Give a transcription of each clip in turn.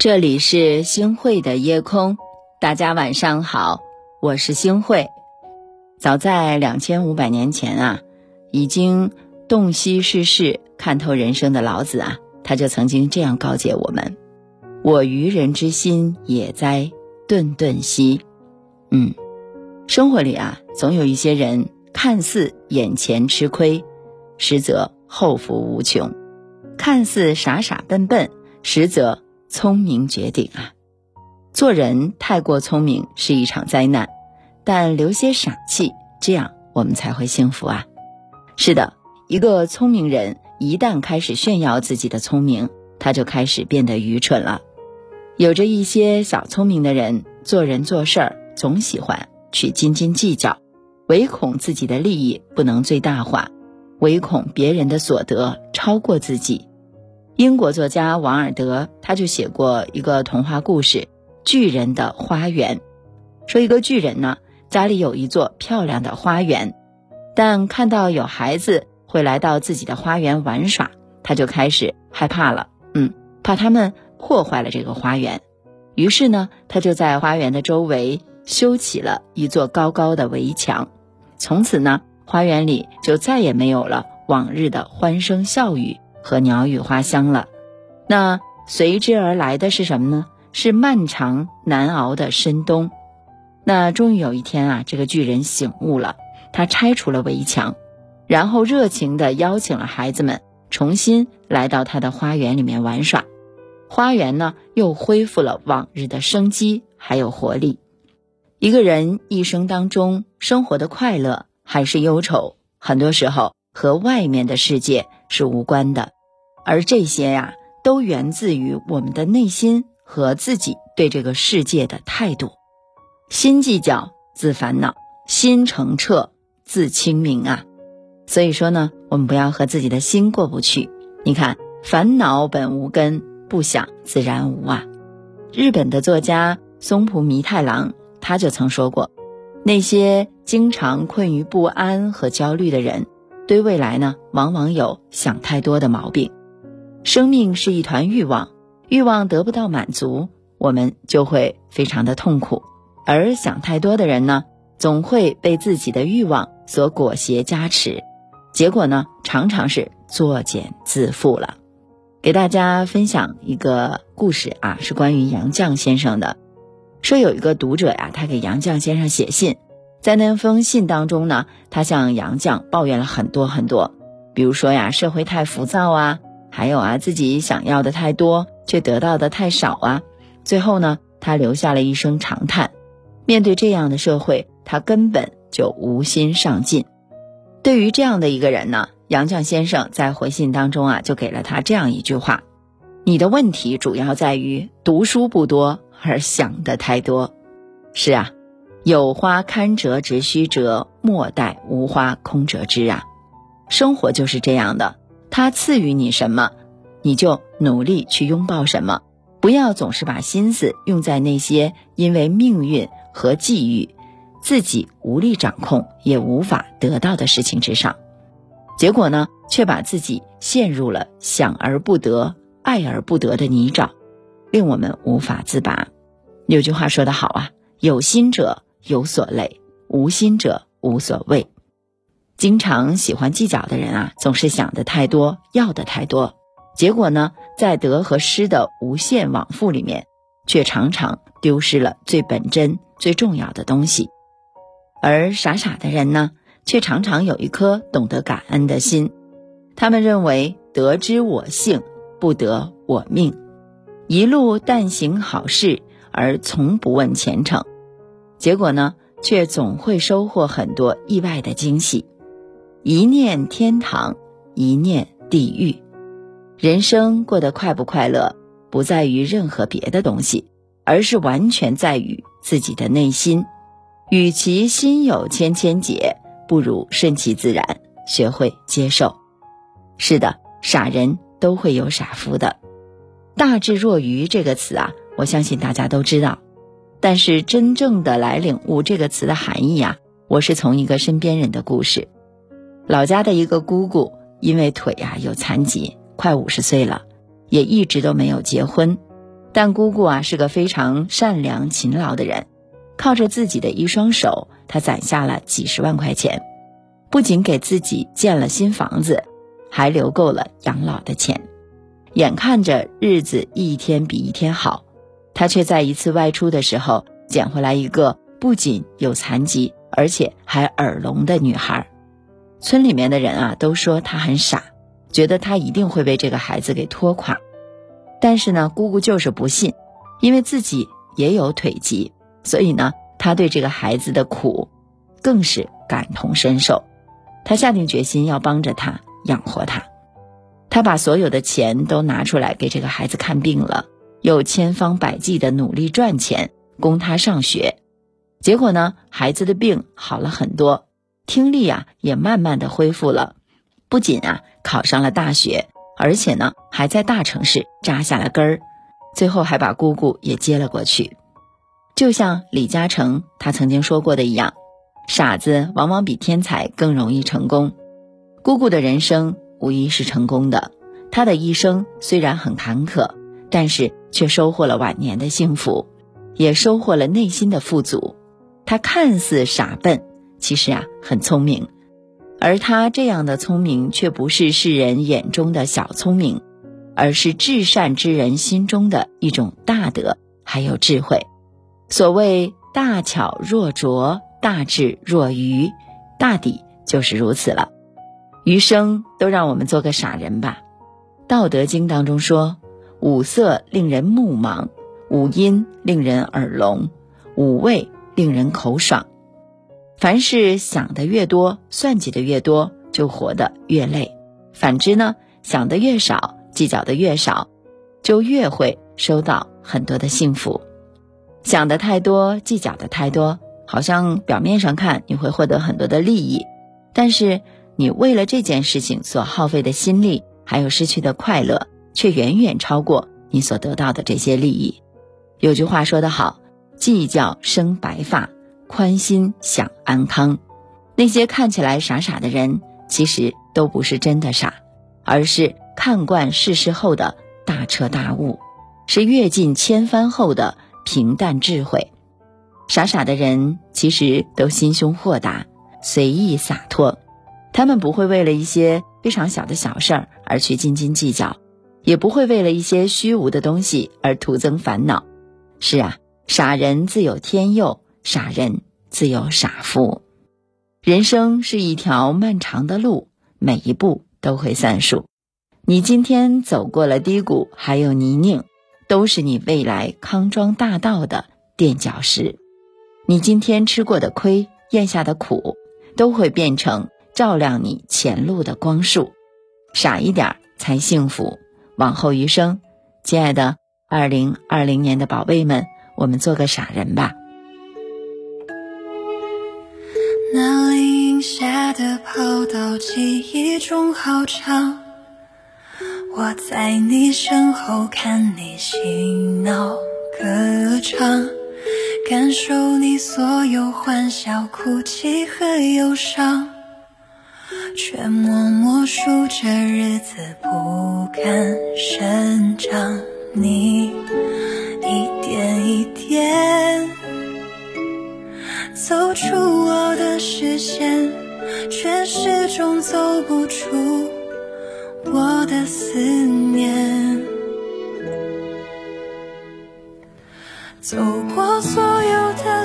这里是星汇的夜空，大家晚上好，我是星汇。早在两千五百年前啊，已经洞悉世事、看透人生的老子啊，他就曾经这样告诫我们：“我愚人之心也哉，顿顿兮。”嗯，生活里啊，总有一些人看似眼前吃亏，实则后福无穷；看似傻傻笨笨，实则。聪明绝顶啊！做人太过聪明是一场灾难，但留些傻气，这样我们才会幸福啊！是的，一个聪明人一旦开始炫耀自己的聪明，他就开始变得愚蠢了。有着一些小聪明的人，做人做事儿总喜欢去斤斤计较，唯恐自己的利益不能最大化，唯恐别人的所得超过自己。英国作家王尔德他就写过一个童话故事《巨人的花园》，说一个巨人呢家里有一座漂亮的花园，但看到有孩子会来到自己的花园玩耍，他就开始害怕了，嗯，怕他们破坏了这个花园，于是呢，他就在花园的周围修起了一座高高的围墙，从此呢，花园里就再也没有了往日的欢声笑语。和鸟语花香了，那随之而来的是什么呢？是漫长难熬的深冬。那终于有一天啊，这个巨人醒悟了，他拆除了围墙，然后热情地邀请了孩子们重新来到他的花园里面玩耍。花园呢，又恢复了往日的生机还有活力。一个人一生当中生活的快乐还是忧愁，很多时候和外面的世界。是无关的，而这些呀，都源自于我们的内心和自己对这个世界的态度。心计较自烦恼，心澄澈自清明啊。所以说呢，我们不要和自己的心过不去。你看，烦恼本无根，不想自然无啊。日本的作家松浦弥太郎他就曾说过，那些经常困于不安和焦虑的人。对未来呢，往往有想太多的毛病。生命是一团欲望，欲望得不到满足，我们就会非常的痛苦。而想太多的人呢，总会被自己的欲望所裹挟加持，结果呢，常常是作茧自缚了。给大家分享一个故事啊，是关于杨绛先生的。说有一个读者呀，他给杨绛先生写信。在那封信当中呢，他向杨绛抱怨了很多很多，比如说呀，社会太浮躁啊，还有啊，自己想要的太多却得到的太少啊。最后呢，他留下了一声长叹。面对这样的社会，他根本就无心上进。对于这样的一个人呢，杨绛先生在回信当中啊，就给了他这样一句话：“你的问题主要在于读书不多而想的太多。”是啊。有花堪折直须折，莫待无花空折枝啊！生活就是这样的，它赐予你什么，你就努力去拥抱什么，不要总是把心思用在那些因为命运和际遇自己无力掌控也无法得到的事情之上，结果呢，却把自己陷入了想而不得、爱而不得的泥沼，令我们无法自拔。有句话说得好啊，有心者。有所累，无心者无所谓。经常喜欢计较的人啊，总是想的太多，要的太多，结果呢，在得和失的无限往复里面，却常常丢失了最本真、最重要的东西。而傻傻的人呢，却常常有一颗懂得感恩的心。他们认为得之我幸，不得我命，一路但行好事，而从不问前程。结果呢，却总会收获很多意外的惊喜。一念天堂，一念地狱。人生过得快不快乐，不在于任何别的东西，而是完全在于自己的内心。与其心有千千结，不如顺其自然，学会接受。是的，傻人都会有傻福的。大智若愚这个词啊，我相信大家都知道。但是真正的来领悟这个词的含义啊，我是从一个身边人的故事。老家的一个姑姑，因为腿啊有残疾，快五十岁了，也一直都没有结婚。但姑姑啊是个非常善良勤劳的人，靠着自己的一双手，她攒下了几十万块钱，不仅给自己建了新房子，还留够了养老的钱。眼看着日子一天比一天好，他却在一次外出的时候捡回来一个不仅有残疾，而且还耳聋的女孩。村里面的人啊都说他很傻，觉得他一定会被这个孩子给拖垮。但是呢，姑姑就是不信，因为自己也有腿疾，所以呢，她对这个孩子的苦更是感同身受。她下定决心要帮着他养活他，她把所有的钱都拿出来给这个孩子看病了，又千方百计的努力赚钱供他上学。结果呢，孩子的病好了很多，听力啊也慢慢的恢复了，不仅啊考上了大学。而且呢，还在大城市扎下了根儿，最后还把姑姑也接了过去。就像李嘉诚他曾经说过的一样，傻子往往比天才更容易成功。姑姑的人生无疑是成功的，她的一生虽然很坎坷，但是却收获了晚年的幸福，也收获了内心的富足。他看似傻笨，其实啊很聪明。而他这样的聪明，却不是世人眼中的小聪明，而是至善之人心中的一种大德，还有智慧。所谓大巧若拙，大智若愚，大抵就是如此了。余生都让我们做个傻人吧。《道德经》当中说：“五色令人目盲，五音令人耳聋，五味令人口爽。”凡是想的越多，算计的越多，就活得越累；反之呢，想的越少，计较的越少，就越会收到很多的幸福。想的太多，计较的太多，好像表面上看你会获得很多的利益，但是你为了这件事情所耗费的心力，还有失去的快乐，却远远超过你所得到的这些利益。有句话说得好：“计较生白发。”宽心享安康，那些看起来傻傻的人，其实都不是真的傻，而是看惯世事后的大彻大悟，是阅尽千帆后的平淡智慧。傻傻的人其实都心胸豁达、随意洒脱，他们不会为了一些非常小的小事儿而去斤斤计较，也不会为了一些虚无的东西而徒增烦恼。是啊，傻人自有天佑。傻人自有傻福，人生是一条漫长的路，每一步都会算数。你今天走过了低谷，还有泥泞，都是你未来康庄大道的垫脚石。你今天吃过的亏，咽下的苦，都会变成照亮你前路的光束。傻一点才幸福，往后余生，亲爱的二零二零年的宝贝们，我们做个傻人吧。那林下的跑道，记忆中好长。我在你身后看你嬉闹歌唱，感受你所有欢笑、哭泣和忧伤，却默默数着日子不敢生长。你一点一点。走出我的视线，却始终走不出我的思念。走过所有的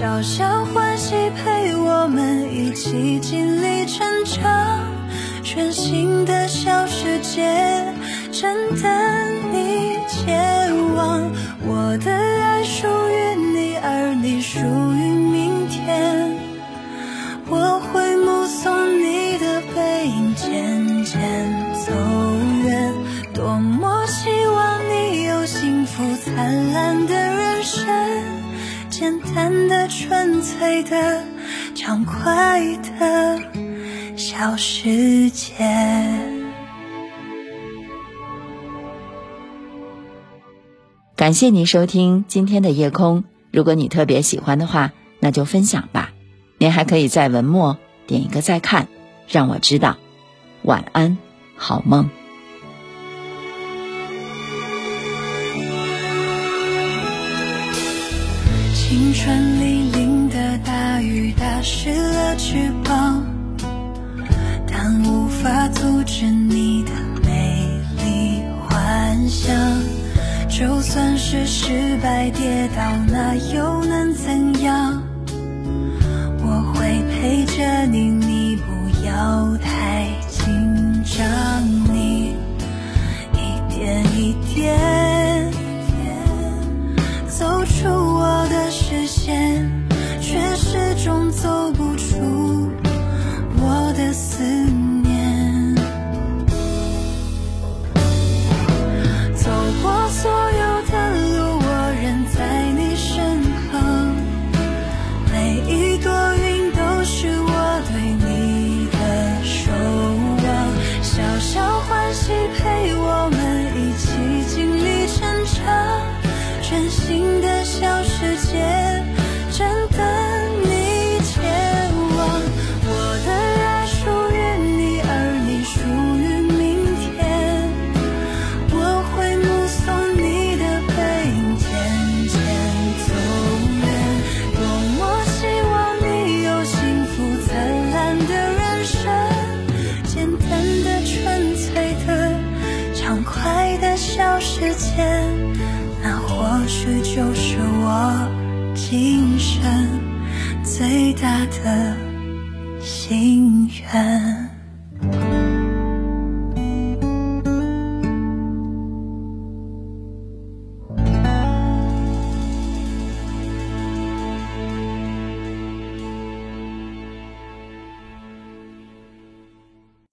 小小欢喜陪我们一起经历成长。全新的小世界真的小世界。感谢您收听今天的夜空。如果你特别喜欢的话，那就分享吧。您还可以在文末点一个再看，让我知道。晚安，好梦。青春里淋的大雨打湿了翅膀，无法阻止你的美丽幻想。就算是失败跌倒，那又能怎样？我会陪着你，今生最大的心愿。